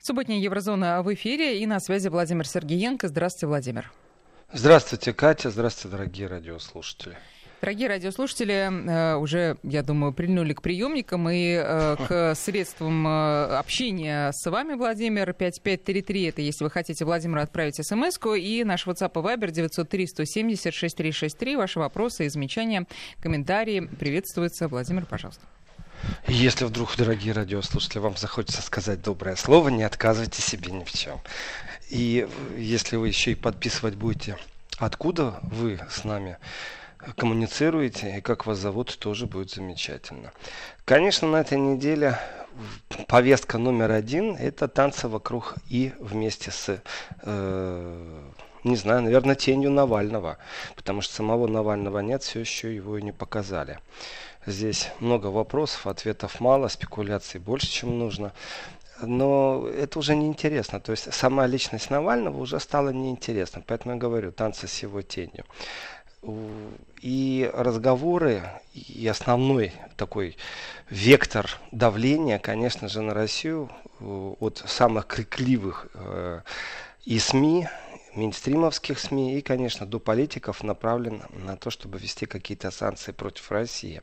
Субботняя Еврозона в эфире и на связи Владимир Сергеенко. Здравствуйте, Владимир. Здравствуйте, Катя. Здравствуйте, дорогие радиослушатели. Дорогие радиослушатели, э, уже, я думаю, прильнули к приемникам и э, к средствам э, общения с вами, Владимир. 5533, это если вы хотите Владимиру отправить смс -ку. И наш WhatsApp и Viber 903-170-6363. Ваши вопросы и замечания, комментарии приветствуются. Владимир, пожалуйста. Если вдруг, дорогие радиослушатели, вам захочется сказать доброе слово, не отказывайте себе ни в чем. И если вы еще и подписывать будете, откуда вы с нами коммуницируете и как вас зовут, тоже будет замечательно. Конечно, на этой неделе повестка номер один – это танцы вокруг и вместе с, э, не знаю, наверное, тенью Навального, потому что самого Навального нет, все еще его и не показали. Здесь много вопросов, ответов мало, спекуляций больше, чем нужно. Но это уже неинтересно. То есть сама личность Навального уже стала неинтересна. Поэтому я говорю, танцы с его тенью. И разговоры, и основной такой вектор давления, конечно же, на Россию от самых крикливых э, и СМИ, мейнстримовских СМИ и, конечно, до политиков направлен на то, чтобы ввести какие-то санкции против России.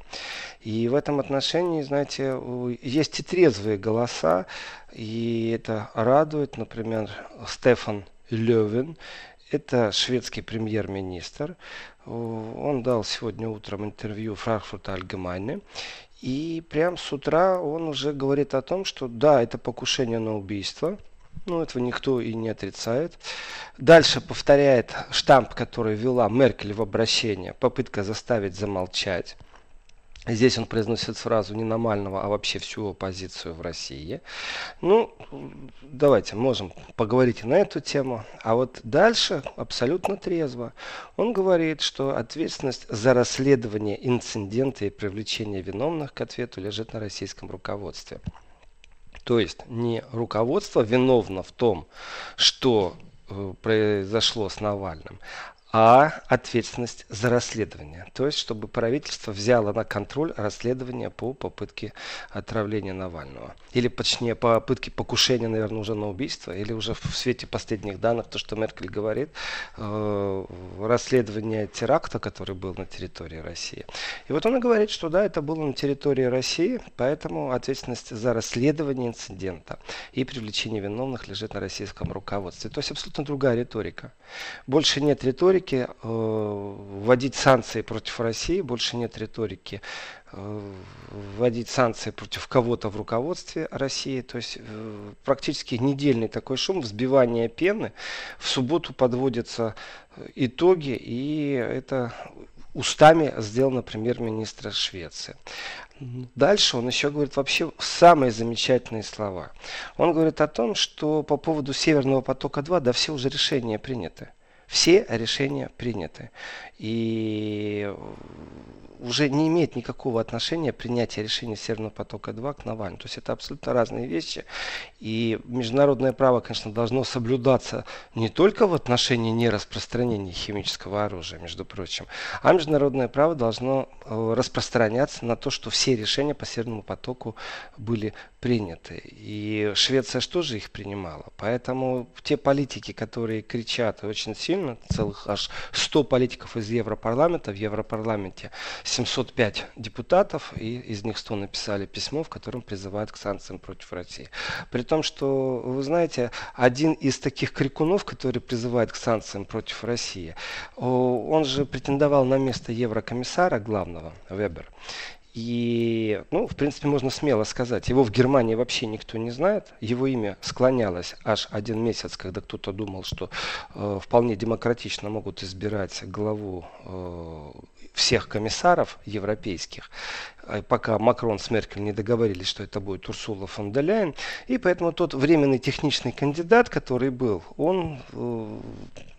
И в этом отношении, знаете, есть и трезвые голоса, и это радует, например, Стефан Левин, это шведский премьер-министр. Он дал сегодня утром интервью Франкфурта Альгемайне. И прямо с утра он уже говорит о том, что да, это покушение на убийство – ну, этого никто и не отрицает. Дальше повторяет штамп, который вела Меркель в обращение, попытка заставить замолчать. Здесь он произносит фразу не Намального, а вообще всю оппозицию в России. Ну, давайте, можем поговорить и на эту тему. А вот дальше абсолютно трезво. Он говорит, что ответственность за расследование инцидента и привлечение виновных к ответу лежит на российском руководстве. То есть не руководство виновно в том, что э, произошло с Навальным, а ответственность за расследование. То есть, чтобы правительство взяло на контроль расследование по попытке отравления Навального. Или, точнее, по попытке покушения, наверное, уже на убийство. Или уже в свете последних данных, то, что Меркель говорит, э, расследование теракта, который был на территории России. И вот он и говорит, что да, это было на территории России, поэтому ответственность за расследование инцидента и привлечение виновных лежит на российском руководстве. То есть абсолютно другая риторика. Больше нет риторики риторики э, вводить санкции против России, больше нет риторики э, вводить санкции против кого-то в руководстве России. То есть э, практически недельный такой шум, взбивание пены. В субботу подводятся итоги, и это устами сделано премьер-министра Швеции. Дальше он еще говорит вообще самые замечательные слова. Он говорит о том, что по поводу Северного потока-2, да все уже решения приняты. Все решения приняты. И уже не имеет никакого отношения принятие решения Северного потока-2 к Навальному. То есть это абсолютно разные вещи. И международное право, конечно, должно соблюдаться не только в отношении нераспространения химического оружия, между прочим, а международное право должно э, распространяться на то, что все решения по Северному потоку были приняты. И Швеция же их принимала? Поэтому те политики, которые кричат очень сильно, целых аж 100 политиков из Европарламента, в Европарламенте 705 депутатов, и из них 100 написали письмо, в котором призывают к санкциям против России. При том, что, вы знаете, один из таких крикунов, который призывает к санкциям против России, он же претендовал на место еврокомиссара главного, Вебер. И, ну, в принципе, можно смело сказать, его в Германии вообще никто не знает. Его имя склонялось аж один месяц, когда кто-то думал, что э, вполне демократично могут избирать главу э, всех комиссаров европейских, пока Макрон с Меркель не договорились, что это будет Урсула фон де Ляйен. И поэтому тот временный техничный кандидат, который был, он э,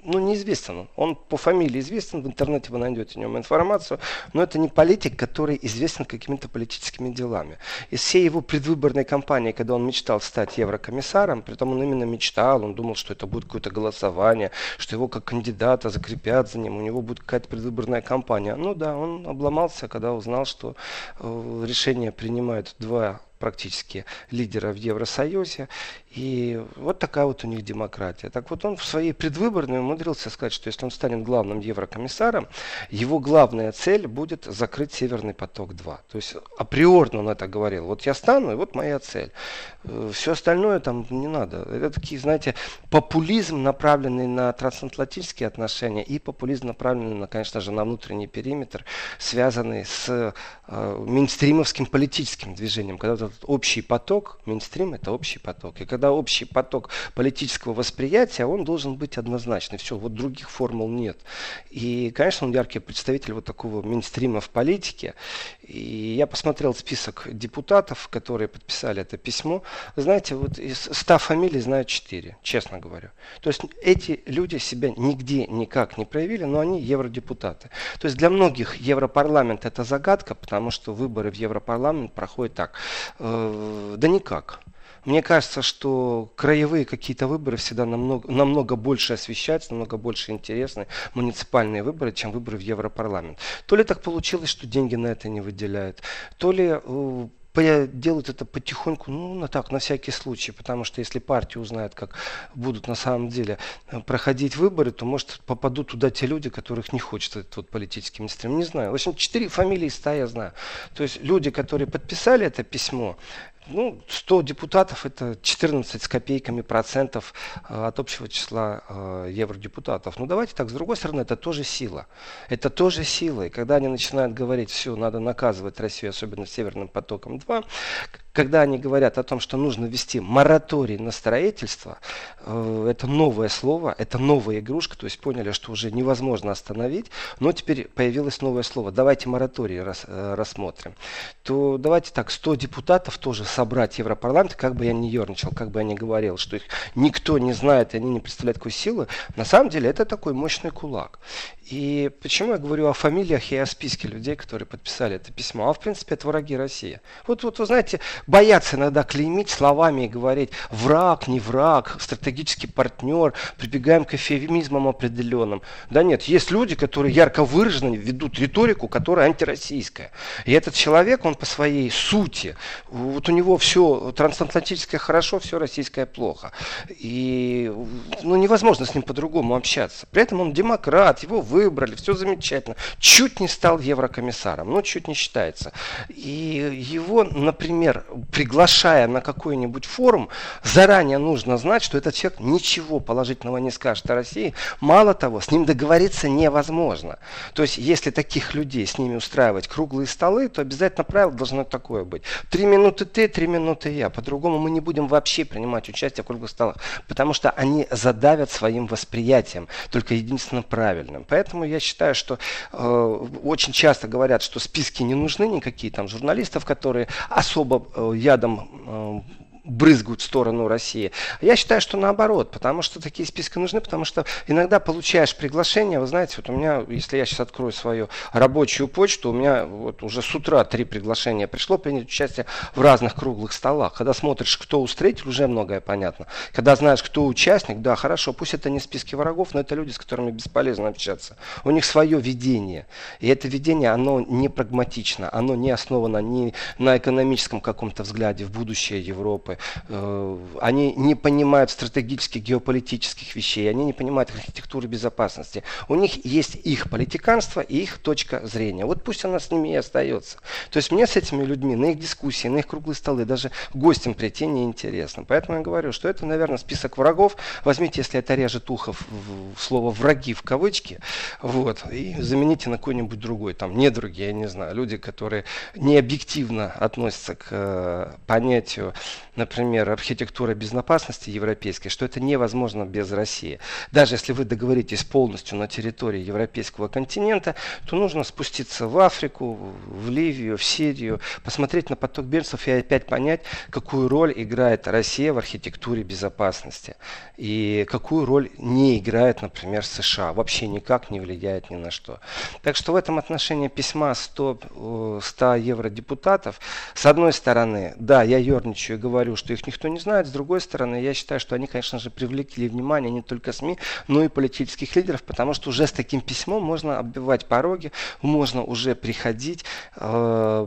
ну, неизвестен. Он по фамилии известен, в интернете вы найдете о нем информацию, но это не политик, который известен какими-то политическими делами. Из всей его предвыборной кампании, когда он мечтал стать еврокомиссаром, при том он именно мечтал, он думал, что это будет какое-то голосование, что его как кандидата закрепят за ним, у него будет какая-то предвыборная кампания. Ну да, он обломался, когда узнал, что э, решение принимают два практически лидера в Евросоюзе. И вот такая вот у них демократия. Так вот он в своей предвыборной умудрился сказать, что если он станет главным еврокомиссаром, его главная цель будет закрыть Северный поток-2. То есть априорно он это говорил. Вот я стану, и вот моя цель. Э, Все остальное там не надо. Это такие, знаете, популизм, направленный на трансатлантические отношения и популизм, направленный, на, конечно же, на внутренний периметр, связанный с э, мейнстримовским политическим движением. Когда этот общий поток, мейнстрим это общий поток. И когда общий поток политического восприятия, он должен быть однозначный. Все, вот других формул нет. И, конечно, он яркий представитель вот такого мейнстрима в политике. И я посмотрел список депутатов, которые подписали это письмо. Знаете, вот из 100 фамилий знаю 4, честно говорю. То есть эти люди себя нигде никак не проявили, но они евродепутаты. То есть для многих Европарламент это загадка, потому что выборы в Европарламент проходят так. Э, да никак. Мне кажется, что краевые какие-то выборы всегда намного, намного больше освещаются, намного больше интересны муниципальные выборы, чем выборы в Европарламент. То ли так получилось, что деньги на это не выделяют, то ли э, делают это потихоньку, ну, на так, на всякий случай, потому что если партия узнает, как будут на самом деле э, проходить выборы, то, может, попадут туда те люди, которых не хочет этот вот политический мейнстрим. Не знаю. В общем, четыре фамилии ста я знаю. То есть люди, которые подписали это письмо, ну, 100 депутатов это 14 с копейками процентов э, от общего числа э, евродепутатов. Ну давайте так, с другой стороны, это тоже сила. Это тоже сила. И когда они начинают говорить, все, надо наказывать Россию, особенно Северным потоком 2, когда они говорят о том, что нужно ввести мораторий на строительство, э, это новое слово, это новая игрушка, то есть поняли, что уже невозможно остановить, но теперь появилось новое слово. Давайте мораторий рас, э, рассмотрим. То давайте так, 100 депутатов тоже собрать Европарламент, как бы я ни ерничал, как бы я ни говорил, что их никто не знает, и они не представляют какой силы, на самом деле это такой мощный кулак. И почему я говорю о фамилиях и о списке людей, которые подписали это письмо? А в принципе это враги России. Вот, вот вы знаете, боятся иногда клеймить словами и говорить враг, не враг, стратегический партнер, прибегаем к эфемизмам определенным. Да нет, есть люди, которые ярко выраженно ведут риторику, которая антироссийская. И этот человек, он по своей сути, вот у него все трансатлантическое хорошо, все российское плохо. И ну, невозможно с ним по-другому общаться. При этом он демократ, его вы выбрали, все замечательно. Чуть не стал еврокомиссаром, ну чуть не считается. И его, например, приглашая на какой-нибудь форум, заранее нужно знать, что этот человек ничего положительного не скажет о России. Мало того, с ним договориться невозможно. То есть, если таких людей с ними устраивать круглые столы, то обязательно правило должно такое быть. Три минуты ты, три минуты я. По-другому мы не будем вообще принимать участие в круглых столах, потому что они задавят своим восприятием, только единственно правильным. Поэтому я считаю, что э, очень часто говорят, что списки не нужны никакие там журналистов, которые особо э, ядом э, брызгают в сторону России. Я считаю, что наоборот, потому что такие списки нужны, потому что иногда получаешь приглашение, вы знаете, вот у меня, если я сейчас открою свою рабочую почту, у меня вот уже с утра три приглашения пришло принять участие в разных круглых столах. Когда смотришь, кто устроитель, уже многое понятно. Когда знаешь, кто участник, да, хорошо, пусть это не списки врагов, но это люди, с которыми бесполезно общаться. У них свое видение. И это видение, оно не прагматично, оно не основано ни на экономическом каком-то взгляде в будущее Европы, Э, они не понимают стратегических геополитических вещей, они не понимают архитектуры безопасности. У них есть их политиканство и их точка зрения. Вот пусть она с ними и остается. То есть мне с этими людьми на их дискуссии, на их круглые столы, даже гостям прийти неинтересно. Поэтому я говорю, что это, наверное, список врагов. Возьмите, если это режет ухо, в, слово «враги» в кавычки, вот, и замените на какой-нибудь другой, там, недруги, я не знаю, люди, которые не объективно относятся к э, понятию например, архитектура безопасности европейской, что это невозможно без России. Даже если вы договоритесь полностью на территории европейского континента, то нужно спуститься в Африку, в Ливию, в Сирию, посмотреть на поток беженцев и опять понять, какую роль играет Россия в архитектуре безопасности. И какую роль не играет, например, США. Вообще никак не влияет ни на что. Так что в этом отношении письма 100, 100 евродепутатов, с одной стороны, да, я ерничаю и говорю, что их никто не знает. С другой стороны, я считаю, что они, конечно же, привлекли внимание не только СМИ, но и политических лидеров, потому что уже с таким письмом можно оббивать пороги, можно уже приходить э,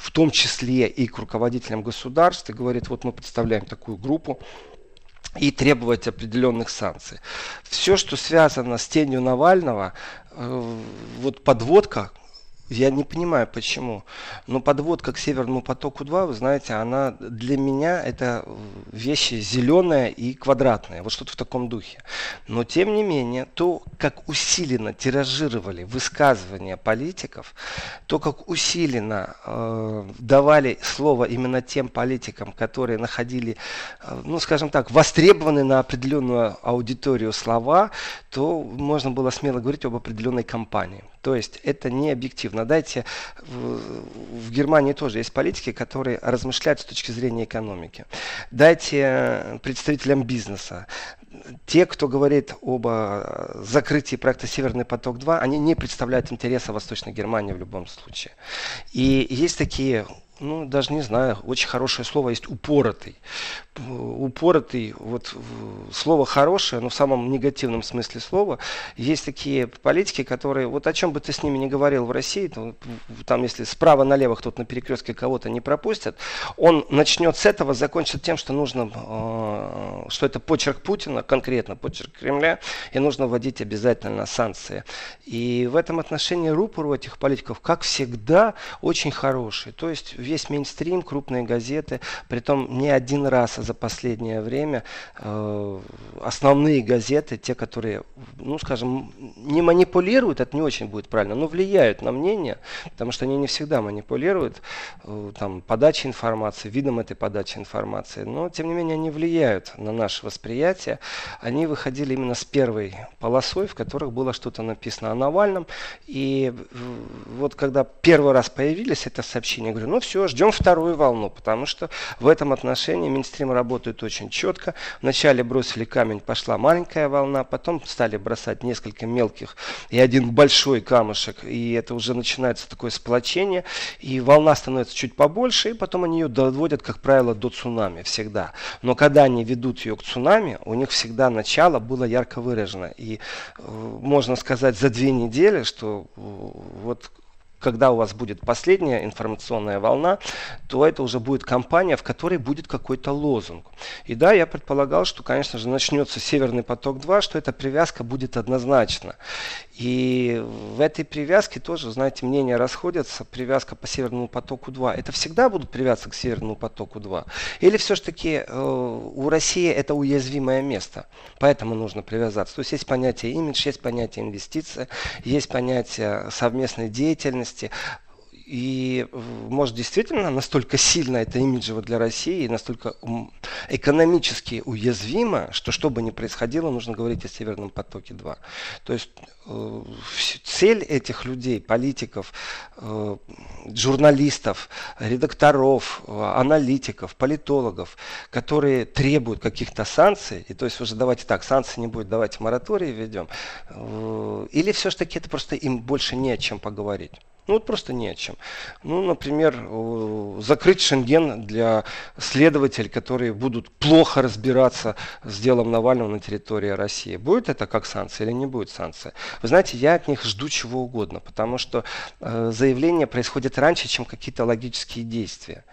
в том числе и к руководителям государств, и говорит, вот мы представляем такую группу, и требовать определенных санкций. Все, что связано с тенью Навального, э, вот подводка я не понимаю, почему. Но подводка к Северному потоку-2, вы знаете, она для меня это вещи зеленая и квадратная. Вот что-то в таком духе. Но тем не менее, то, как усиленно тиражировали высказывания политиков, то, как усиленно э, давали слово именно тем политикам, которые находили, э, ну, скажем так, востребованные на определенную аудиторию слова, то можно было смело говорить об определенной кампании. То есть это не объективно. Дайте, в, в Германии тоже есть политики, которые размышляют с точки зрения экономики. Дайте представителям бизнеса, те, кто говорит об э, закрытии проекта «Северный поток-2», они не представляют интереса Восточной Германии в любом случае. И есть такие ну, даже не знаю, очень хорошее слово есть упоротый. Упоротый, вот слово хорошее, но в самом негативном смысле слова. Есть такие политики, которые, вот о чем бы ты с ними не говорил в России, то, там если справа налево кто-то на перекрестке кого-то не пропустит, он начнет с этого, закончит тем, что нужно, э, что это почерк Путина, конкретно почерк Кремля, и нужно вводить обязательно санкции. И в этом отношении рупор у этих политиков, как всегда, очень хороший. То есть весь мейнстрим, крупные газеты, притом не один раз за последнее время э, основные газеты, те, которые, ну, скажем, не манипулируют, это не очень будет правильно, но влияют на мнение, потому что они не всегда манипулируют э, там, подачей информации, видом этой подачи информации, но, тем не менее, они влияют на наше восприятие. Они выходили именно с первой полосой, в которых было что-то написано о Навальном, и э, вот когда первый раз появились это сообщение, я говорю, ну все, все, ждем вторую волну, потому что в этом отношении Минстрим работает очень четко. Вначале бросили камень, пошла маленькая волна, потом стали бросать несколько мелких и один большой камушек, и это уже начинается такое сплочение, и волна становится чуть побольше, и потом они ее доводят, как правило, до цунами всегда. Но когда они ведут ее к цунами, у них всегда начало было ярко выражено. И э, можно сказать за две недели, что э, вот когда у вас будет последняя информационная волна, то это уже будет кампания, в которой будет какой-то лозунг. И да, я предполагал, что, конечно же, начнется Северный поток-2, что эта привязка будет однозначно. И в этой привязке тоже, знаете, мнения расходятся. Привязка по Северному потоку-2. Это всегда будут привязаться к Северному потоку-2? Или все-таки э, у России это уязвимое место? Поэтому нужно привязаться. То есть есть понятие имидж, есть понятие инвестиция, есть понятие совместной деятельности. И может действительно настолько сильно это имиджево для России настолько экономически уязвимо, что что бы ни происходило, нужно говорить о Северном потоке-2. То есть э, цель этих людей, политиков, э, журналистов, редакторов, э, аналитиков, политологов, которые требуют каких-то санкций, и то есть уже давайте так, санкций не будет, давайте мораторий введем, э, или все-таки это просто им больше не о чем поговорить. Ну вот просто не о чем. Ну, например, закрыть Шенген для следователей, которые будут плохо разбираться с делом Навального на территории России. Будет это как санкция или не будет санкция? Вы знаете, я от них жду чего угодно, потому что э, заявление происходит раньше, чем какие-то логические действия.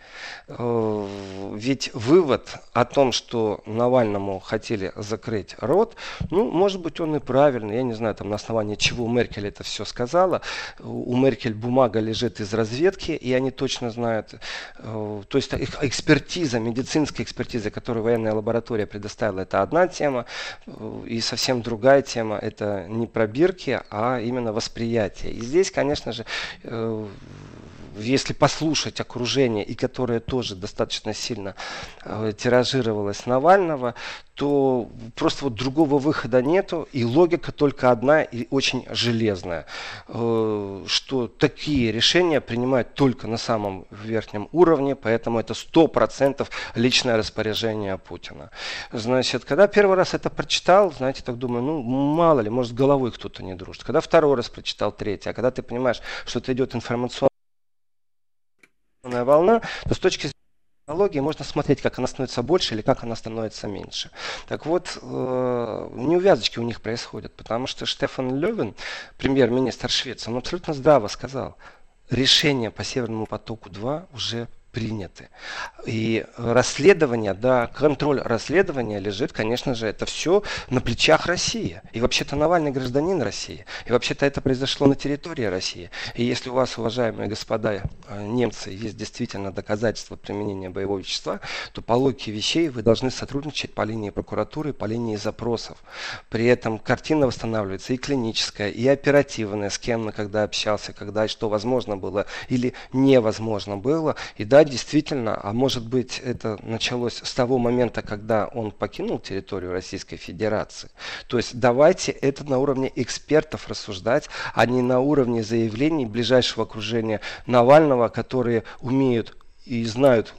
Э, ведь вывод о том, что Навальному хотели закрыть рот, ну, может быть, он и правильный. Я не знаю, там на основании чего Меркель это все сказала. У Меркель бумага лежит из разведки, и они точно знают. Э, то есть экспертиза, медицинская экспертиза, которую военная лаборатория предоставила, это одна тема. Э, и совсем другая тема, это не пробирки, а именно восприятие. И здесь, конечно же, если послушать окружение, и которое тоже достаточно сильно э, тиражировалось Навального, то просто вот другого выхода нету, и логика только одна и очень железная, э, что такие решения принимают только на самом верхнем уровне, поэтому это сто процентов личное распоряжение Путина. Значит, когда первый раз это прочитал, знаете, так думаю, ну мало ли, может головой кто-то не дружит. Когда второй раз прочитал, третий, а когда ты понимаешь, что это идет информационная волна, то с точки зрения технологии можно смотреть, как она становится больше или как она становится меньше. Так вот, э, неувязочки у них происходят, потому что Штефан Левин, премьер-министр Швеции, он абсолютно здраво сказал, решения по Северному потоку-2 уже приняты. И расследование, да, контроль расследования лежит, конечно же, это все на плечах России. И вообще-то Навальный гражданин России. И вообще-то это произошло на территории России. И если у вас, уважаемые господа э, немцы, есть действительно доказательства применения боевого вещества, то по логике вещей вы должны сотрудничать по линии прокуратуры, по линии запросов. При этом картина восстанавливается и клиническая, и оперативная, с кем, когда общался, когда и что возможно было или невозможно было. И да, действительно, а может быть это началось с того момента, когда он покинул территорию Российской Федерации. То есть давайте это на уровне экспертов рассуждать, а не на уровне заявлений ближайшего окружения Навального, которые умеют и знают,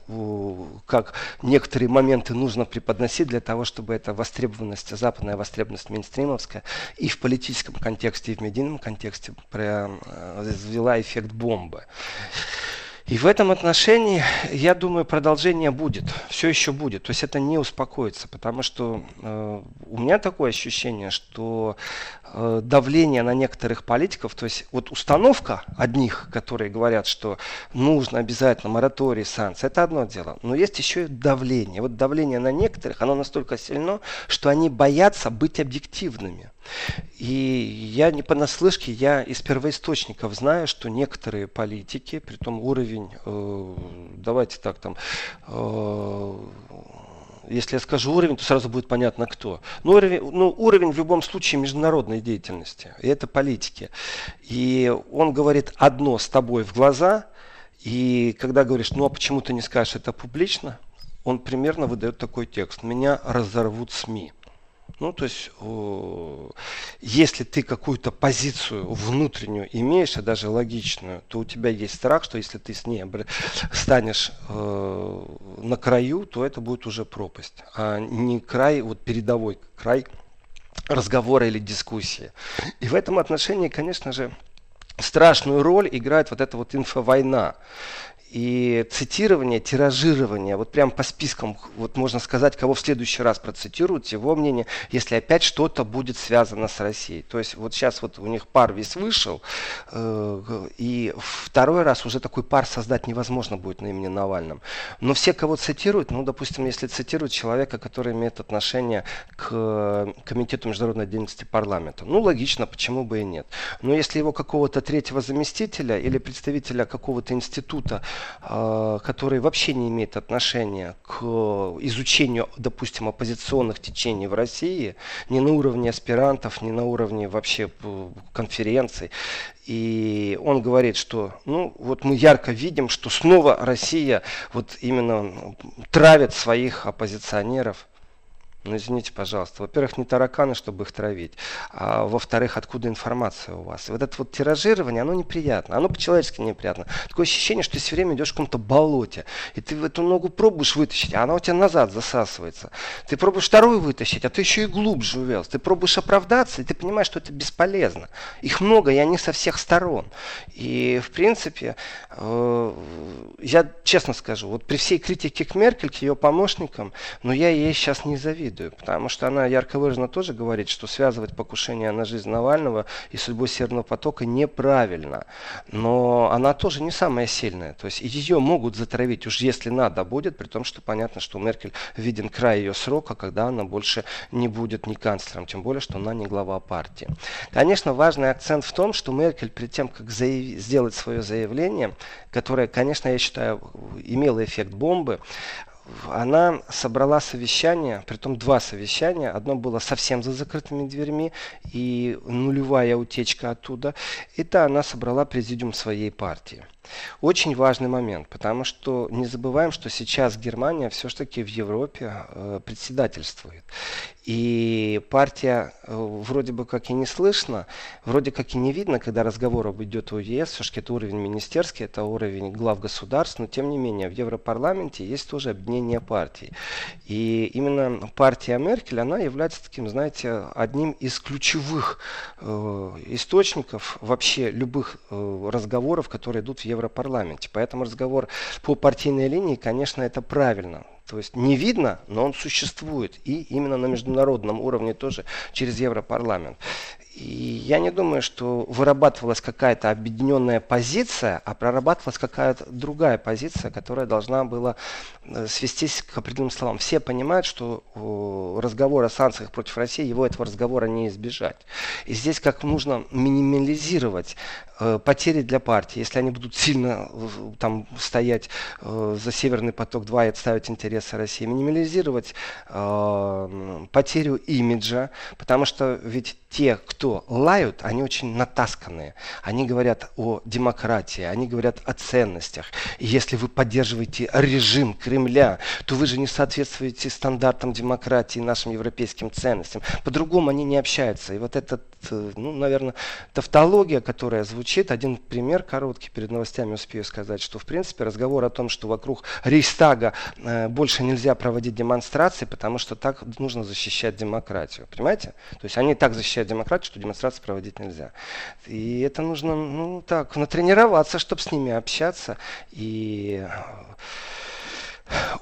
как некоторые моменты нужно преподносить для того, чтобы эта востребованность, западная востребованность мейнстримовская и в политическом контексте, и в медийном контексте произвела эффект бомбы. И в этом отношении, я думаю, продолжение будет, все еще будет. То есть это не успокоится, потому что э, у меня такое ощущение, что э, давление на некоторых политиков, то есть вот установка одних, которые говорят, что нужно обязательно мораторий, санкции, это одно дело. Но есть еще и давление. Вот давление на некоторых, оно настолько сильно, что они боятся быть объективными. И я не понаслышке, я из первоисточников знаю, что некоторые политики, при том уровень, э, давайте так там, э, если я скажу уровень, то сразу будет понятно кто. Но ну, уровень, ну, уровень в любом случае международной деятельности. И это политики. И он говорит одно с тобой в глаза, и когда говоришь, ну а почему ты не скажешь это публично, он примерно выдает такой текст. Меня разорвут СМИ. Ну, то есть, если ты какую-то позицию внутреннюю имеешь, а даже логичную, то у тебя есть страх, что если ты с ней станешь э, на краю, то это будет уже пропасть, а не край, вот передовой край разговора или дискуссии. И в этом отношении, конечно же, страшную роль играет вот эта вот инфовойна и цитирование, тиражирование, вот прям по спискам, вот можно сказать, кого в следующий раз процитируют, его мнение, если опять что-то будет связано с Россией. То есть вот сейчас вот у них пар весь вышел, э, и второй раз уже такой пар создать невозможно будет на имени Навальном. Но все, кого цитируют, ну, допустим, если цитируют человека, который имеет отношение к Комитету международной деятельности парламента, ну, логично, почему бы и нет. Но если его какого-то третьего заместителя или представителя какого-то института который вообще не имеет отношения к изучению, допустим, оппозиционных течений в России, ни на уровне аспирантов, ни на уровне вообще э, конференций. И он говорит, что ну, вот мы ярко видим, что снова Россия вот именно травит своих оппозиционеров. Ну, извините, пожалуйста. Во-первых, не тараканы, чтобы их травить. А во-вторых, откуда информация у вас? И вот это вот тиражирование, оно неприятно. Оно по-человечески неприятно. Такое ощущение, что ты все время идешь в каком-то болоте. И ты эту ногу пробуешь вытащить, а она у тебя назад засасывается. Ты пробуешь вторую вытащить, а ты еще и глубже увелся. Ты пробуешь оправдаться, и ты понимаешь, что это бесполезно. Их много, и они со всех сторон. И, в принципе, э, я честно скажу, вот при всей критике к Меркель, к ее помощникам, но я ей сейчас не завидую завидую, потому что она ярко выраженно тоже говорит, что связывать покушение на жизнь Навального и судьбу Северного потока неправильно. Но она тоже не самая сильная. То есть ее могут затравить, уж если надо будет, при том, что понятно, что Меркель виден край ее срока, когда она больше не будет ни канцлером, тем более, что она не глава партии. Конечно, важный акцент в том, что Меркель перед тем, как заяв... сделать свое заявление, которое, конечно, я считаю, имело эффект бомбы, она собрала совещание, притом два совещания. Одно было совсем за закрытыми дверьми и нулевая утечка оттуда. Это она собрала президиум своей партии. Очень важный момент, потому что не забываем, что сейчас Германия все-таки в Европе э, председательствует. И партия э, вроде бы как и не слышно, вроде как и не видно, когда разговор идет о ЕС, все-таки это уровень министерский, это уровень глав государств, но тем не менее в Европарламенте есть тоже объединение партий. И именно партия Меркель, она является таким, знаете, одним из ключевых э, источников вообще любых э, разговоров, которые идут в Европарламенте. Поэтому разговор по партийной линии, конечно, это правильно. То есть не видно, но он существует. И именно на международном уровне тоже через Европарламент. И я не думаю, что вырабатывалась какая-то объединенная позиция, а прорабатывалась какая-то другая позиция, которая должна была э, свестись к определенным словам. Все понимают, что разговор о санкциях против России, его этого разговора не избежать. И здесь как нужно минимализировать Э, потери для партии, если они будут сильно э, там стоять за Северный поток-2 и отставить интересы России, минимализировать потерю имиджа, потому что ведь те, кто лают, они очень натасканные. Они говорят о демократии, они говорят о ценностях. И если вы поддерживаете режим Кремля, то вы же не соответствуете стандартам демократии, нашим европейским ценностям. По-другому они не общаются. И вот этот, ну, наверное, тавтология, которая звучит. Один пример короткий перед новостями успею сказать, что в принципе разговор о том, что вокруг Рейхстага э, больше нельзя проводить демонстрации, потому что так нужно защищать демократию. Понимаете? То есть они так защищают демократию, что демонстрации проводить нельзя. И это нужно, ну так, натренироваться, чтобы с ними общаться и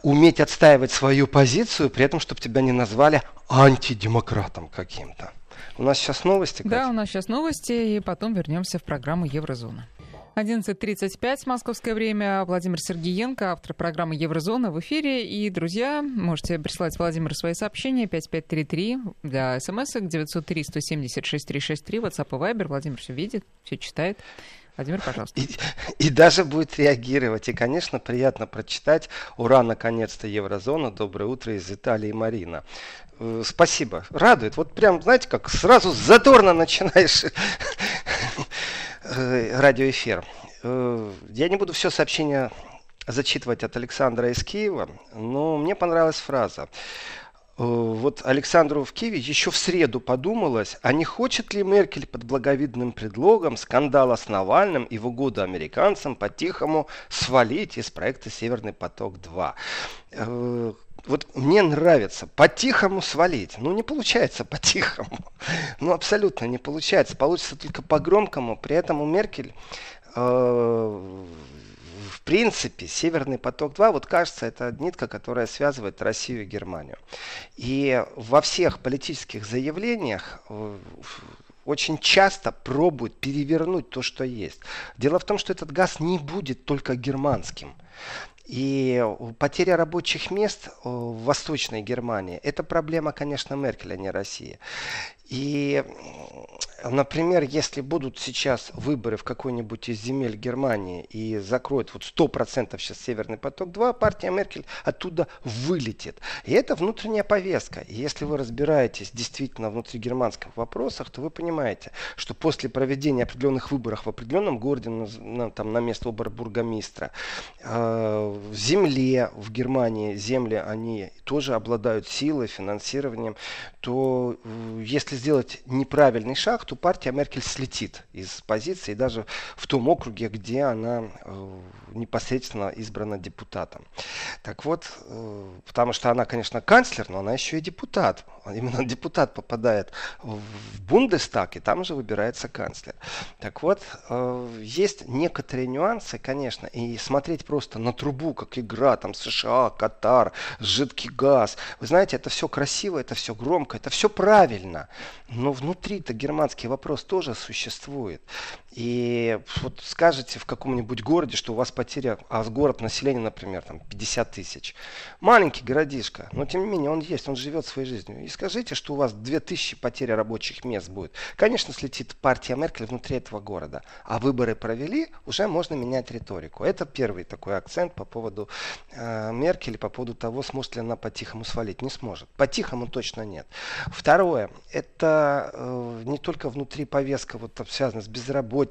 уметь отстаивать свою позицию, при этом, чтобы тебя не назвали антидемократом каким-то. У нас сейчас новости, Катя? Да, у нас сейчас новости, и потом вернемся в программу Еврозона. 11.35 московское время. Владимир Сергеенко, автор программы Еврозона в эфире. И, друзья, можете присылать Владимиру свои сообщения 5533 для смс 903 176 363 WhatsApp и Viber. Владимир все видит, все читает. Владимир, пожалуйста. И, и даже будет реагировать. И, конечно, приятно прочитать. Ура, наконец-то Еврозона. Доброе утро из Италии, Марина. Э, спасибо. Радует. Вот прям, знаете, как сразу задорно начинаешь радиоэфир. Э, я не буду все сообщение зачитывать от Александра из Киева, но мне понравилась фраза. Вот Александру в Киеве еще в среду подумалось, а не хочет ли Меркель под благовидным предлогом скандала с Навальным и в угоду американцам по-тихому свалить из проекта «Северный поток-2» вот мне нравится по-тихому свалить. Ну, не получается по-тихому. Ну, абсолютно не получается. Получится только по-громкому. При этом у Меркель э, принципе, Северный поток-2, вот кажется, это нитка, которая связывает Россию и Германию. И во всех политических заявлениях э, очень часто пробуют перевернуть то, что есть. Дело в том, что этот газ не будет только германским. И потеря рабочих мест в Восточной Германии – это проблема, конечно, Меркеля, а не России. И, например, если будут сейчас выборы в какой-нибудь из земель Германии и закроют вот 100% сейчас Северный поток-2, партия Меркель оттуда вылетит. И это внутренняя повестка. И если вы разбираетесь действительно внутри германских вопросах, то вы понимаете, что после проведения определенных выборов в определенном городе, на, там, на место выбора бургомистра, э, в земле в Германии, земли, они тоже обладают силой, финансированием, то э, если сделать неправильный шаг, то партия Меркель слетит из позиции даже в том округе, где она э, непосредственно избрана депутатом. Так вот, э, потому что она, конечно, канцлер, но она еще и депутат. Именно депутат попадает в Бундестаг, и там же выбирается канцлер. Так вот, есть некоторые нюансы, конечно, и смотреть просто на трубу, как игра, там США, Катар, жидкий газ. Вы знаете, это все красиво, это все громко, это все правильно, но внутри-то германский вопрос тоже существует. И вот скажете в каком-нибудь городе, что у вас потеря, а город населения, например, там 50 тысяч. Маленький городишко, но тем не менее он есть, он живет своей жизнью. И скажите, что у вас 2000 потери рабочих мест будет. Конечно, слетит партия Меркель внутри этого города. А выборы провели, уже можно менять риторику. Это первый такой акцент по поводу э, Меркель, по поводу того, сможет ли она по-тихому свалить. Не сможет. По-тихому точно нет. Второе, это э, не только внутри повестка, вот связана с безработицей,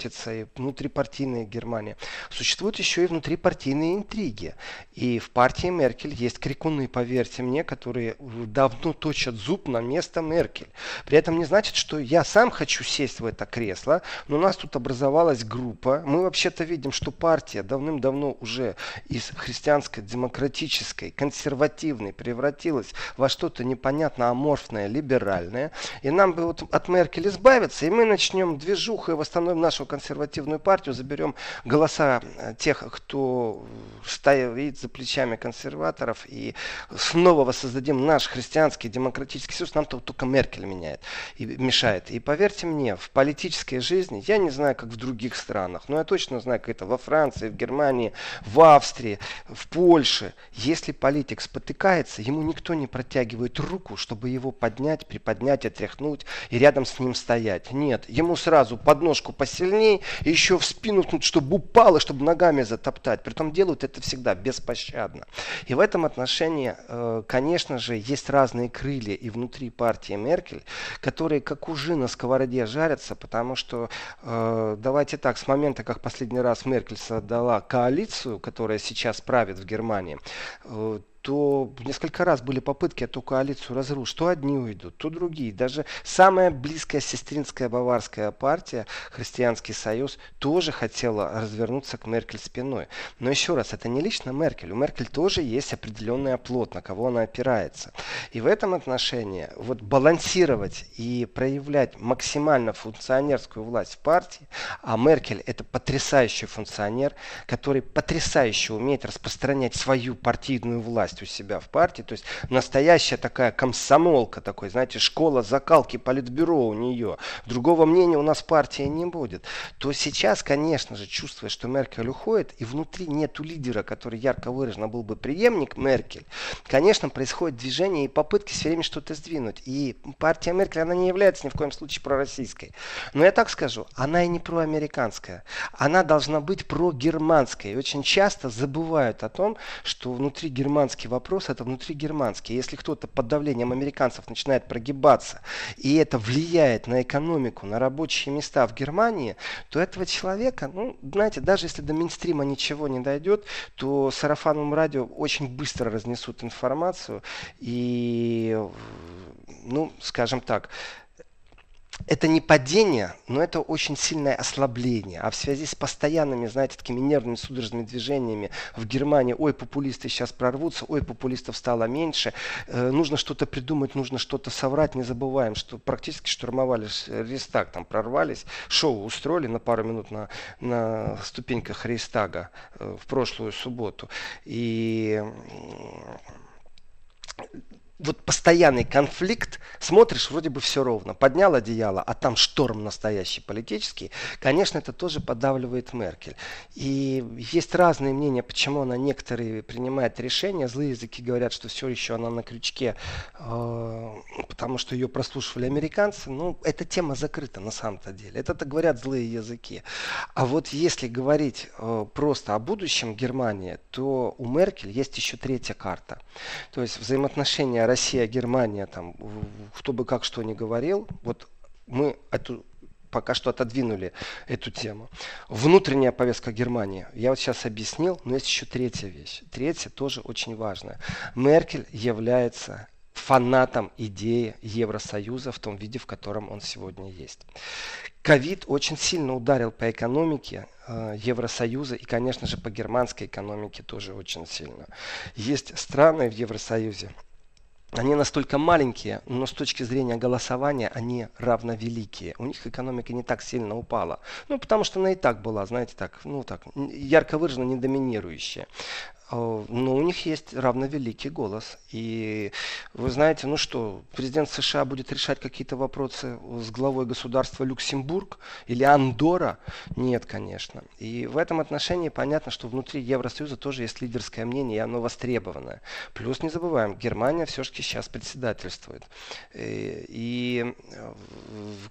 внутрипартийная Германия. Существуют еще и внутрипартийные интриги. И в партии Меркель есть крикуны, поверьте мне, которые давно точат зуб на место Меркель. При этом не значит, что я сам хочу сесть в это кресло, но у нас тут образовалась группа. Мы вообще-то видим, что партия давным-давно уже из христианско-демократической, консервативной превратилась во что-то непонятно аморфное, либеральное. И нам бы вот от Меркель избавиться, и мы начнем движуху и восстановим нашу консервативную партию, заберем голоса э, тех, кто стоит за плечами консерваторов, и снова воссоздадим наш христианский демократический союз. Нам только Меркель меняет и мешает. И поверьте мне, в политической жизни, я не знаю, как в других странах, но я точно знаю, как это во Франции, в Германии, в Австрии, в Польше. Если политик спотыкается, ему никто не протягивает руку, чтобы его поднять, приподнять, отряхнуть и рядом с ним стоять. Нет, ему сразу подножку посильнее, и еще в спину, чтобы упал, и чтобы ногами затоптать. Притом делают это всегда беспощадно. И в этом отношении, э, конечно же, есть разные крылья и внутри партии Меркель, которые как ужи на сковороде жарятся, потому что, э, давайте так, с момента, как последний раз Меркель создала коалицию, которая сейчас правит в Германии, э, то несколько раз были попытки эту коалицию разрушить. То одни уйдут, то другие. Даже самая близкая сестринская баварская партия, Христианский союз, тоже хотела развернуться к Меркель спиной. Но еще раз, это не лично Меркель. У Меркель тоже есть определенный оплот, на кого она опирается. И в этом отношении вот балансировать и проявлять максимально функционерскую власть в партии, а Меркель это потрясающий функционер, который потрясающе умеет распространять свою партийную власть власть у себя в партии. То есть настоящая такая комсомолка, такой, знаете, школа закалки политбюро у нее. Другого мнения у нас партии не будет. То сейчас, конечно же, чувствуя, что Меркель уходит, и внутри нету лидера, который ярко выраженно был бы преемник Меркель, конечно, происходит движение и попытки все время что-то сдвинуть. И партия Меркель, она не является ни в коем случае пророссийской. Но я так скажу, она и не проамериканская. Она должна быть прогерманская. И очень часто забывают о том, что внутри германской германский вопрос, это внутригерманский. Если кто-то под давлением американцев начинает прогибаться, и это влияет на экономику, на рабочие места в Германии, то этого человека, ну, знаете, даже если до мейнстрима ничего не дойдет, то сарафанным радио очень быстро разнесут информацию и, ну, скажем так, это не падение, но это очень сильное ослабление. А в связи с постоянными, знаете, такими нервными судорожными движениями в Германии, ой, популисты сейчас прорвутся, ой, популистов стало меньше, э, нужно что-то придумать, нужно что-то соврать. Не забываем, что практически штурмовали Рейстаг, там прорвались, шоу устроили на пару минут на, на ступеньках Рейстага э, в прошлую субботу. И вот постоянный конфликт, смотришь, вроде бы все ровно, поднял одеяло, а там шторм настоящий политический, конечно, это тоже подавливает Меркель. И есть разные мнения, почему она некоторые принимает решения. Злые языки говорят, что все еще она на крючке, э, потому что ее прослушивали американцы. Ну, эта тема закрыта на самом-то деле. Это-то говорят злые языки. А вот если говорить э, просто о будущем Германии, то у Меркель есть еще третья карта. То есть взаимоотношения Россия, Германия, там, кто бы как что ни говорил, вот мы эту пока что отодвинули эту тему. Внутренняя повестка Германии. Я вот сейчас объяснил, но есть еще третья вещь. Третья тоже очень важная. Меркель является фанатом идеи Евросоюза в том виде, в котором он сегодня есть. Ковид очень сильно ударил по экономике э, Евросоюза и, конечно же, по германской экономике тоже очень сильно. Есть страны в Евросоюзе, они настолько маленькие, но с точки зрения голосования они равновеликие. У них экономика не так сильно упала. Ну, потому что она и так была, знаете, так, ну так, ярко выраженно не доминирующая. Но у них есть равновеликий голос. И вы знаете, ну что, президент США будет решать какие-то вопросы с главой государства Люксембург или Андора? Нет, конечно. И в этом отношении понятно, что внутри Евросоюза тоже есть лидерское мнение, и оно востребованное. Плюс не забываем, Германия все-таки сейчас председательствует. Э, и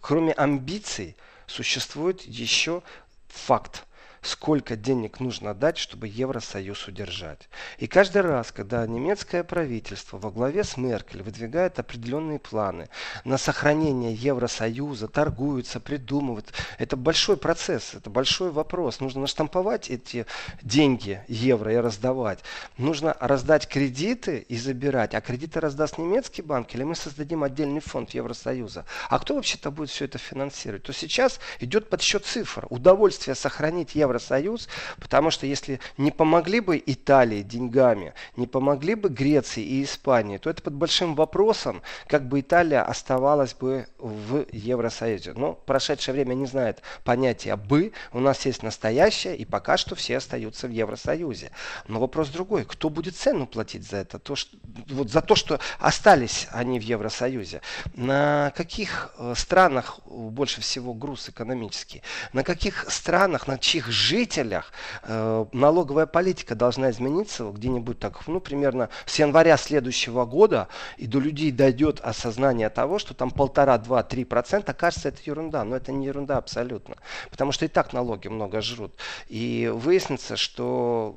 кроме амбиций существует еще факт – сколько денег нужно дать, чтобы Евросоюз удержать. И каждый раз, когда немецкое правительство во главе с Меркель выдвигает определенные планы на сохранение Евросоюза, торгуются, придумывают, это большой процесс, это большой вопрос. Нужно наштамповать эти деньги, евро, и раздавать. Нужно раздать кредиты и забирать. А кредиты раздаст немецкий банк или мы создадим отдельный фонд Евросоюза. А кто вообще-то будет все это финансировать? То сейчас идет подсчет цифр. Удовольствие сохранить евро Евросоюз, потому что если не помогли бы Италии деньгами, не помогли бы Греции и Испании, то это под большим вопросом, как бы Италия оставалась бы в Евросоюзе. Но прошедшее время не знает понятия «бы», у нас есть настоящее, и пока что все остаются в Евросоюзе. Но вопрос другой, кто будет цену платить за это, то, что, вот за то, что остались они в Евросоюзе? На каких э, странах больше всего груз экономический? На каких странах, на чьих жителях э, налоговая политика должна измениться где-нибудь так, ну, примерно с января следующего года, и до людей дойдет осознание того, что там полтора, два, три процента, кажется, это ерунда. Но это не ерунда абсолютно. Потому что и так налоги много жрут. И выяснится, что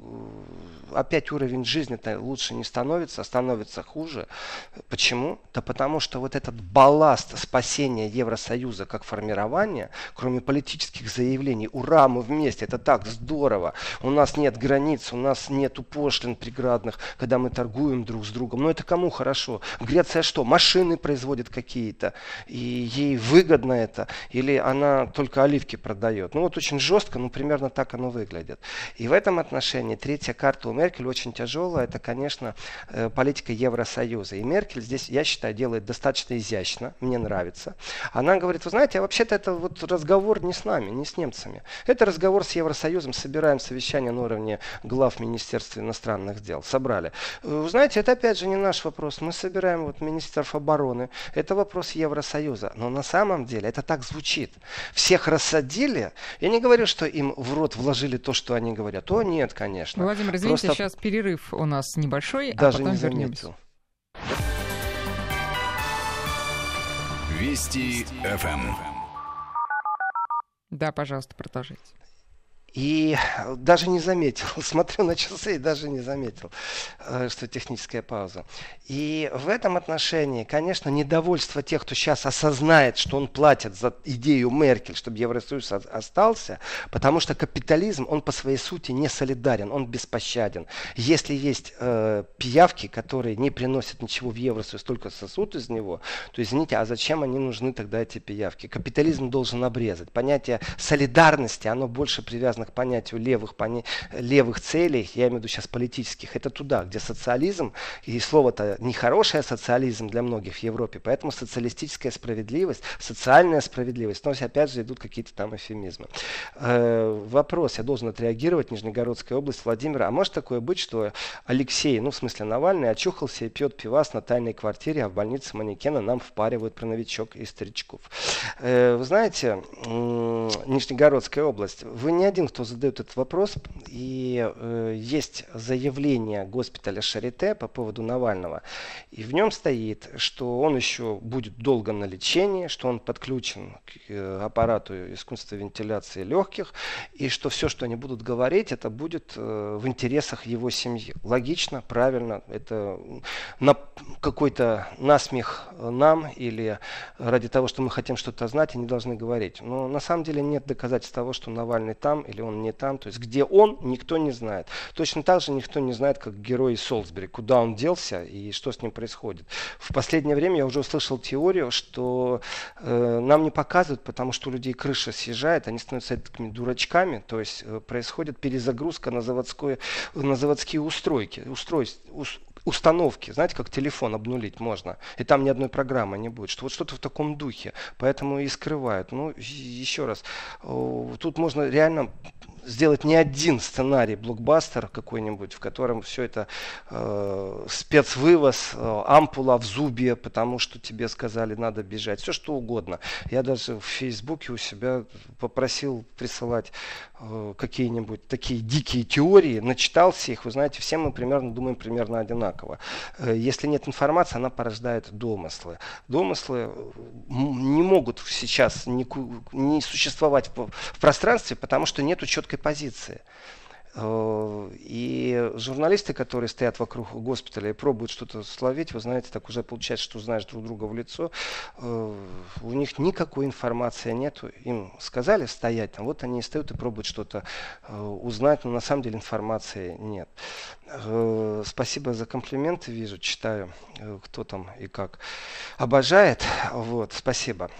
э, опять уровень жизни-то лучше не становится, а становится хуже. Почему? Да потому что вот этот балласт спасения Евросоюза как формирования, кроме политических заявлений, ура, мы вместе, это так здорово, у нас нет границ, у нас нет пошлин преградных, когда мы торгуем друг с другом. Но это кому хорошо? Греция что, машины производит какие-то, и ей выгодно это, или она только оливки продает? Ну вот очень жестко, ну примерно так оно выглядит. И в этом отношении третья карта у Меркель очень тяжелая, это, конечно, э, политика Евросоюза. И Меркель здесь, я считаю, делает достаточно изящно, мне нравится. Она говорит, вы знаете, а вообще-то это вот разговор не с нами, не с немцами. Это разговор с Евросоюзом, собираем совещание на уровне глав Министерства иностранных дел. Собрали. Вы знаете, это опять же не наш вопрос. Мы собираем вот министров обороны. Это вопрос Евросоюза. Но на самом деле это так звучит. Всех рассадили. Я не говорю, что им в рот вложили то, что они говорят. То нет, конечно. Владимир, извините, Просто... сейчас перерыв у нас небольшой, а Даже а потом не заметил. Вести ФМ. Да, пожалуйста, продолжайте. И даже не заметил, смотрю на часы и даже не заметил, э, что техническая пауза. И в этом отношении, конечно, недовольство тех, кто сейчас осознает, что он платит за идею Меркель, чтобы Евросоюз остался, потому что капитализм, он по своей сути не солидарен, он беспощаден. Если есть э, пиявки, которые не приносят ничего в Евросоюз, только сосут из него, то извините, а зачем они нужны тогда, эти пиявки? Капитализм должен обрезать. Понятие солидарности, оно больше привязано к понятию левых, поня... левых целей, я имею в виду сейчас политических, это туда, где социализм, и слово-то нехорошее социализм для многих в Европе, поэтому социалистическая справедливость, социальная справедливость, но опять же идут какие-то там эфемизмы. Э, вопрос, я должен отреагировать, Нижегородская область, Владимир, а может такое быть, что Алексей, ну в смысле Навальный, очухался и пьет пивас на тайной квартире, а в больнице манекена нам впаривают про новичок и старичков. Э, вы знаете, Нижегородская область, вы не один, кто задает этот вопрос. И э, есть заявление госпиталя Шарите по поводу Навального. И в нем стоит, что он еще будет долго на лечении, что он подключен к э, аппарату искусственной вентиляции легких, и что все, что они будут говорить, это будет э, в интересах его семьи. Логично, правильно. Это на какой-то насмех нам или ради того, что мы хотим что-то знать, они должны говорить. Но на самом деле нет доказательств того, что Навальный там или он не там. То есть где он, никто не знает. Точно так же никто не знает, как герой из Солсбери, куда он делся и что с ним происходит. В последнее время я уже услышал теорию, что э, нам не показывают, потому что у людей крыша съезжает, они становятся такими дурачками, то есть э, происходит перезагрузка на, заводское, на заводские устройки, устройств, установки, знаете, как телефон обнулить можно, и там ни одной программы не будет, что вот что-то в таком духе, поэтому и скрывают. Ну, еще раз, тут можно реально сделать не один сценарий, блокбастер какой-нибудь, в котором все это э, спецвывоз, э, ампула в зубе, потому что тебе сказали, надо бежать, все что угодно. Я даже в Фейсбуке у себя попросил присылать э, какие-нибудь такие дикие теории, начитался их, вы знаете, все мы примерно думаем примерно одинаково. Э, если нет информации, она порождает домыслы. Домыслы не могут сейчас не, не существовать в, в пространстве, потому что нет четкой четкой позиции. Э, и журналисты, которые стоят вокруг госпиталя и пробуют что-то словить, вы знаете, так уже получается, что знаешь друг друга в лицо, э, у них никакой информации нет. Им сказали стоять, там, вот они и стоят и пробуют что-то э, узнать, но на самом деле информации нет. Спасибо за комплименты, вижу, читаю, кто там и как. Обожает, вот, спасибо.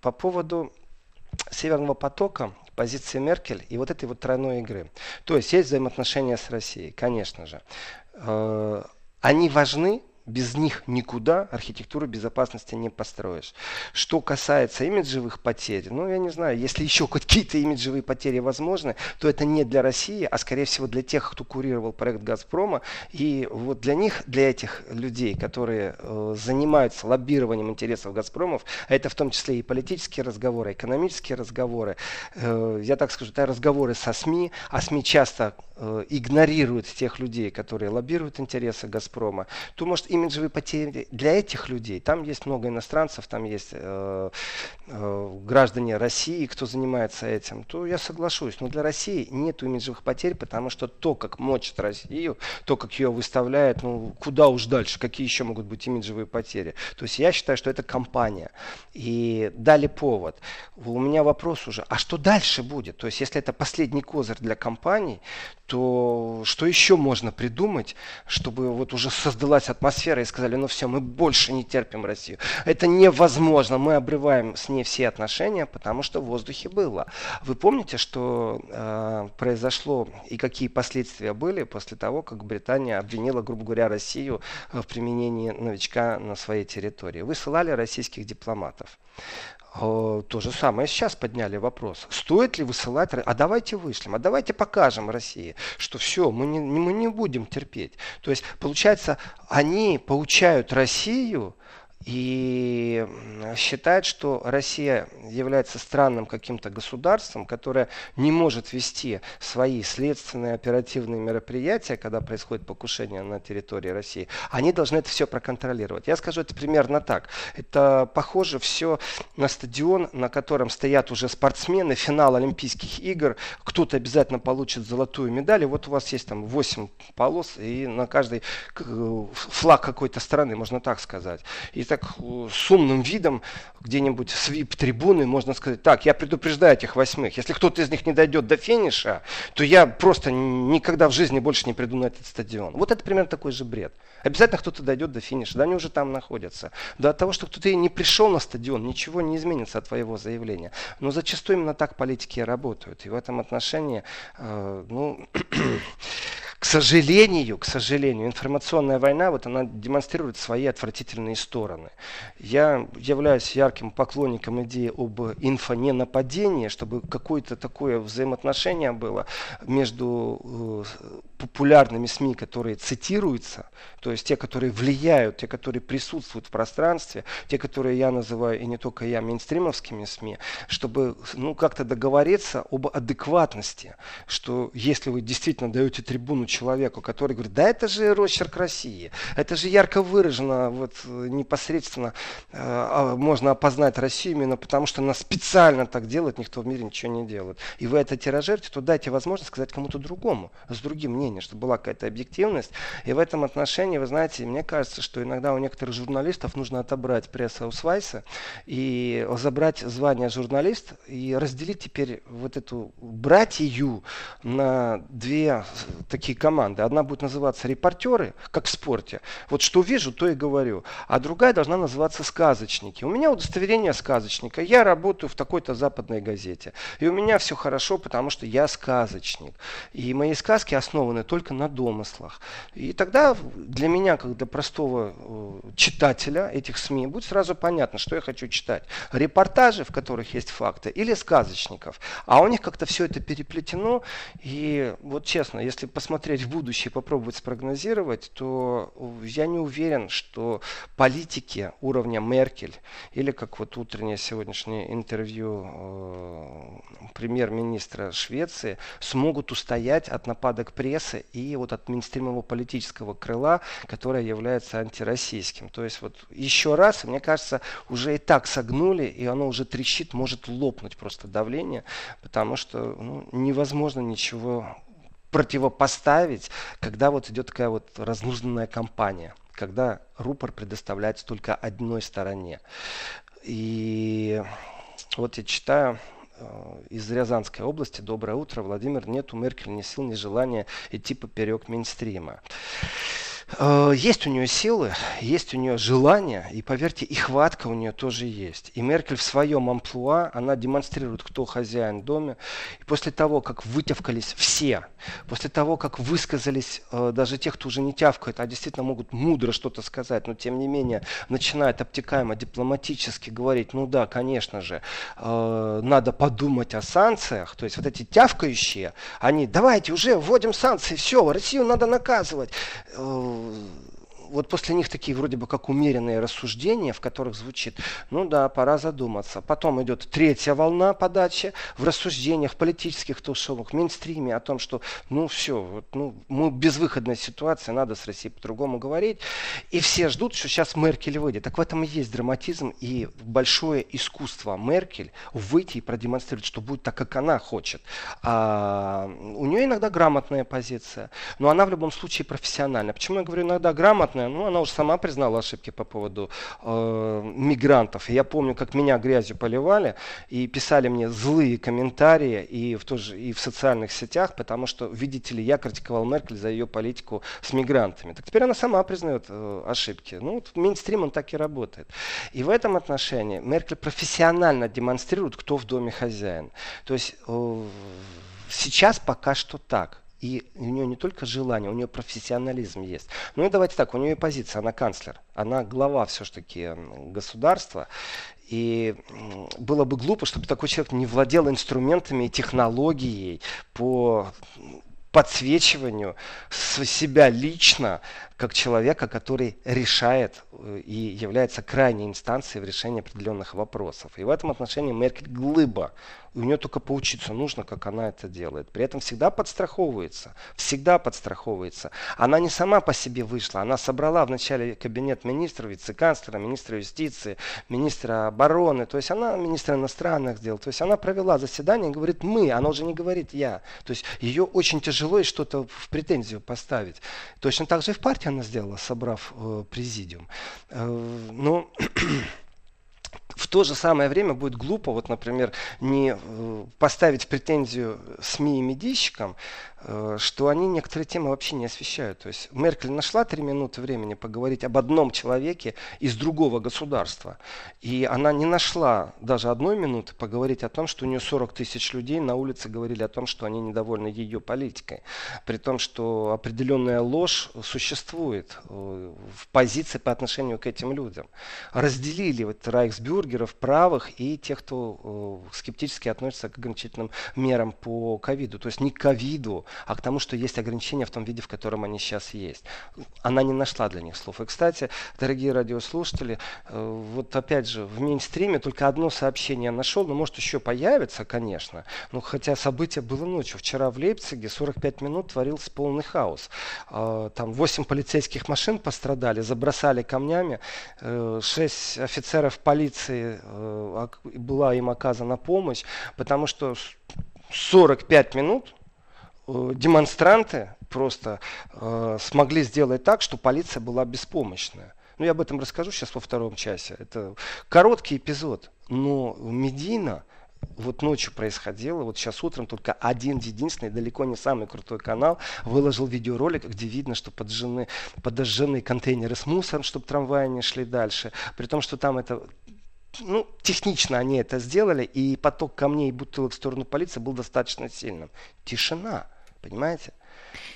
По поводу Северного потока позиции Меркель и вот этой вот тройной игры. То есть есть взаимоотношения с Россией, конечно же. Э, они важны, без них никуда архитектуру безопасности не построишь. Что касается имиджевых потерь, ну, я не знаю, если еще какие-то имиджевые потери возможны, то это не для России, а скорее всего для тех, кто курировал проект «Газпрома». И вот для них, для этих людей, которые э, занимаются лоббированием интересов «Газпромов», это в том числе и политические разговоры, экономические разговоры, э, я так скажу, это разговоры со СМИ, а СМИ часто э, игнорируют тех людей, которые лоббируют интересы «Газпрома», то, может, имиджевые потери для этих людей. Там есть много иностранцев, там есть э, э, граждане России, кто занимается этим, то я соглашусь. Но для России нет имиджевых потерь, потому что то, как мочит Россию, то, как ее выставляет, ну, куда уж дальше, какие еще могут быть имиджевые потери. То есть я считаю, что это компания. И дали повод. У меня вопрос уже, а что дальше будет? То есть если это последний козырь для компании, то что еще можно придумать, чтобы вот уже создалась атмосфера и сказали, ну все, мы больше не терпим Россию. Это невозможно, мы обрываем с ней все отношения, потому что в воздухе было. Вы помните, что э, произошло и какие последствия были после того, как Британия обвинила, грубо говоря, Россию в применении новичка на своей территории? Высылали российских дипломатов. Э, то же самое сейчас подняли вопрос. Стоит ли высылать, а давайте вышлем, а давайте покажем России, что все, мы не, мы не будем терпеть. То есть, получается, они получают Россию и считает, что Россия является странным каким-то государством, которое не может вести свои следственные оперативные мероприятия, когда происходит покушение на территории России. Они должны это все проконтролировать. Я скажу это примерно так. Это похоже все на стадион, на котором стоят уже спортсмены, финал Олимпийских игр. Кто-то обязательно получит золотую медаль. И вот у вас есть там 8 полос, и на каждой флаг какой-то страны, можно так сказать. И так э, с умным видом где-нибудь с вип-трибуны можно сказать, так, я предупреждаю этих восьмых, если кто-то из них не дойдет до финиша, то я просто никогда в жизни больше не приду на этот стадион. Вот это примерно такой же бред. Обязательно кто-то дойдет до финиша, да они уже там находятся. До того, что кто-то и не пришел на стадион, ничего не изменится от твоего заявления. Но зачастую именно так политики работают. И в этом отношении, э, ну, к сожалению, к сожалению, информационная война, вот она демонстрирует свои отвратительные стороны. Я являюсь ярким поклонником идеи об инфоненападении, чтобы какое-то такое взаимоотношение было между э, популярными СМИ, которые цитируются, то есть те, которые влияют, те, которые присутствуют в пространстве, те, которые я называю, и не только я, мейнстримовскими СМИ, чтобы ну, как-то договориться об адекватности, что если вы действительно даете трибуну человеку, который говорит, да это же росчерк России, это же ярко выражено, вот непосредственно э, а, можно опознать Россию именно потому, что она специально так делает, никто в мире ничего не делает. И вы это тиражируете, то дайте возможность сказать кому-то другому, с другим мнением мнение, чтобы была какая-то объективность. И в этом отношении, вы знаете, мне кажется, что иногда у некоторых журналистов нужно отобрать пресс-аусвайса и забрать звание журналист и разделить теперь вот эту братью на две такие команды. Одна будет называться репортеры, как в спорте. Вот что вижу, то и говорю. А другая должна называться сказочники. У меня удостоверение сказочника. Я работаю в такой-то западной газете. И у меня все хорошо, потому что я сказочник. И мои сказки основаны только на домыслах. И тогда для меня, как для простого э, читателя этих СМИ, будет сразу понятно, что я хочу читать. Репортажи, в которых есть факты, или сказочников. А у них как-то все это переплетено. И вот честно, если посмотреть в будущее, попробовать спрогнозировать, то я не уверен, что политики уровня Меркель или как вот утреннее сегодняшнее интервью э, премьер-министра Швеции смогут устоять от нападок прессы и вот от мейнстримового политического крыла, которое является антироссийским. То есть вот еще раз, мне кажется, уже и так согнули, и оно уже трещит, может лопнуть просто давление, потому что ну, невозможно ничего противопоставить, когда вот идет такая вот разнузданная кампания, когда рупор предоставляется только одной стороне. И вот я читаю Э, из Рязанской области. Доброе утро, Владимир. Нет у Меркель ни сил, ни желания идти поперек мейнстрима. Э, есть у нее силы, есть у нее желание, и поверьте, и хватка у нее тоже есть. И Меркель в своем амплуа, она демонстрирует, кто хозяин в доме. И после того, как вытявкались все, после того, как высказались э, даже те, кто уже не тявкает, а действительно могут мудро что-то сказать, но тем не менее начинает обтекаемо дипломатически говорить, ну да, конечно же, э, надо подумать о санкциях. То есть вот эти тявкающие, они, давайте уже вводим санкции, все, Россию надо наказывать うん。Вот после них такие вроде бы как умеренные рассуждения, в которых звучит, ну да, пора задуматься. Потом идет третья волна подачи в рассуждениях, политических тусовок, в мейнстриме о том, что ну все, вот, ну, мы безвыходная ситуация, надо с Россией по-другому говорить. И все ждут, что сейчас Меркель выйдет. Так в этом и есть драматизм и большое искусство Меркель выйти и продемонстрировать, что будет так, как она хочет. А, у нее иногда грамотная позиция, но она в любом случае профессиональная. Почему я говорю иногда грамотная? Ну, она уже сама признала ошибки по поводу э, мигрантов. Я помню, как меня грязью поливали и писали мне злые комментарии и в, тоже, и в социальных сетях, потому что, видите ли, я критиковал Меркель за ее политику с мигрантами. Так теперь она сама признает э, ошибки. Ну, вот мейнстрим он так и работает. И в этом отношении Меркель профессионально демонстрирует, кто в доме хозяин. То есть э, сейчас пока что так. И у нее не только желание, у нее профессионализм есть. Ну и давайте так, у нее позиция, она канцлер, она глава все-таки государства. И было бы глупо, чтобы такой человек не владел инструментами и технологией по подсвечиванию себя лично как человека, который решает э, и является крайней инстанцией в решении определенных вопросов. И в этом отношении Меркель глыба. У нее только поучиться нужно, как она это делает. При этом всегда подстраховывается. Всегда подстраховывается. Она не сама по себе вышла. Она собрала в начале кабинет министров, вице-канцлера, министра юстиции, министра обороны. То есть она министра иностранных дел. То есть она провела заседание и говорит «мы». Она уже не говорит «я». То есть ее очень тяжело и что-то в претензию поставить. Точно так же и в партии она сделала, собрав э, президиум. Э, но в то же самое время будет глупо, вот, например, не э, поставить претензию СМИ и медийщикам, что они некоторые темы вообще не освещают. То есть Меркель нашла три минуты времени поговорить об одном человеке из другого государства. И она не нашла даже одной минуты поговорить о том, что у нее 40 тысяч людей на улице говорили о том, что они недовольны ее политикой. При том, что определенная ложь существует э, в позиции по отношению к этим людям. Разделили вот райхсбюргеров, правых и тех, кто э, скептически относится к ограничительным мерам по ковиду. То есть не к ковиду, а к тому, что есть ограничения в том виде, в котором они сейчас есть. Она не нашла для них слов. И, кстати, дорогие радиослушатели, э, вот опять же, в мейнстриме только одно сообщение я нашел, но может еще появится, конечно. Но хотя событие было ночью. Вчера в Лейпциге 45 минут творился полный хаос. Э, там 8 полицейских машин пострадали, забросали камнями. 6 э, офицеров полиции была им оказана помощь, потому что 45 минут Э, демонстранты просто э, смогли сделать так, что полиция была беспомощная. Ну, я об этом расскажу сейчас во втором часе. Это короткий эпизод, но медийно вот ночью происходило, вот сейчас утром только один единственный, далеко не самый крутой канал, выложил видеоролик, где видно, что поджжены, подожжены контейнеры с мусором, чтобы трамваи не шли дальше. При том, что там это ну, технично они это сделали, и поток камней и бутылок в сторону полиции был достаточно сильным. Тишина. Понимаете?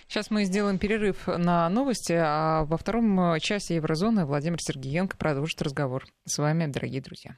Сейчас мы сделаем перерыв на новости, а во втором часе Еврозоны Владимир Сергеенко продолжит разговор с вами, дорогие друзья.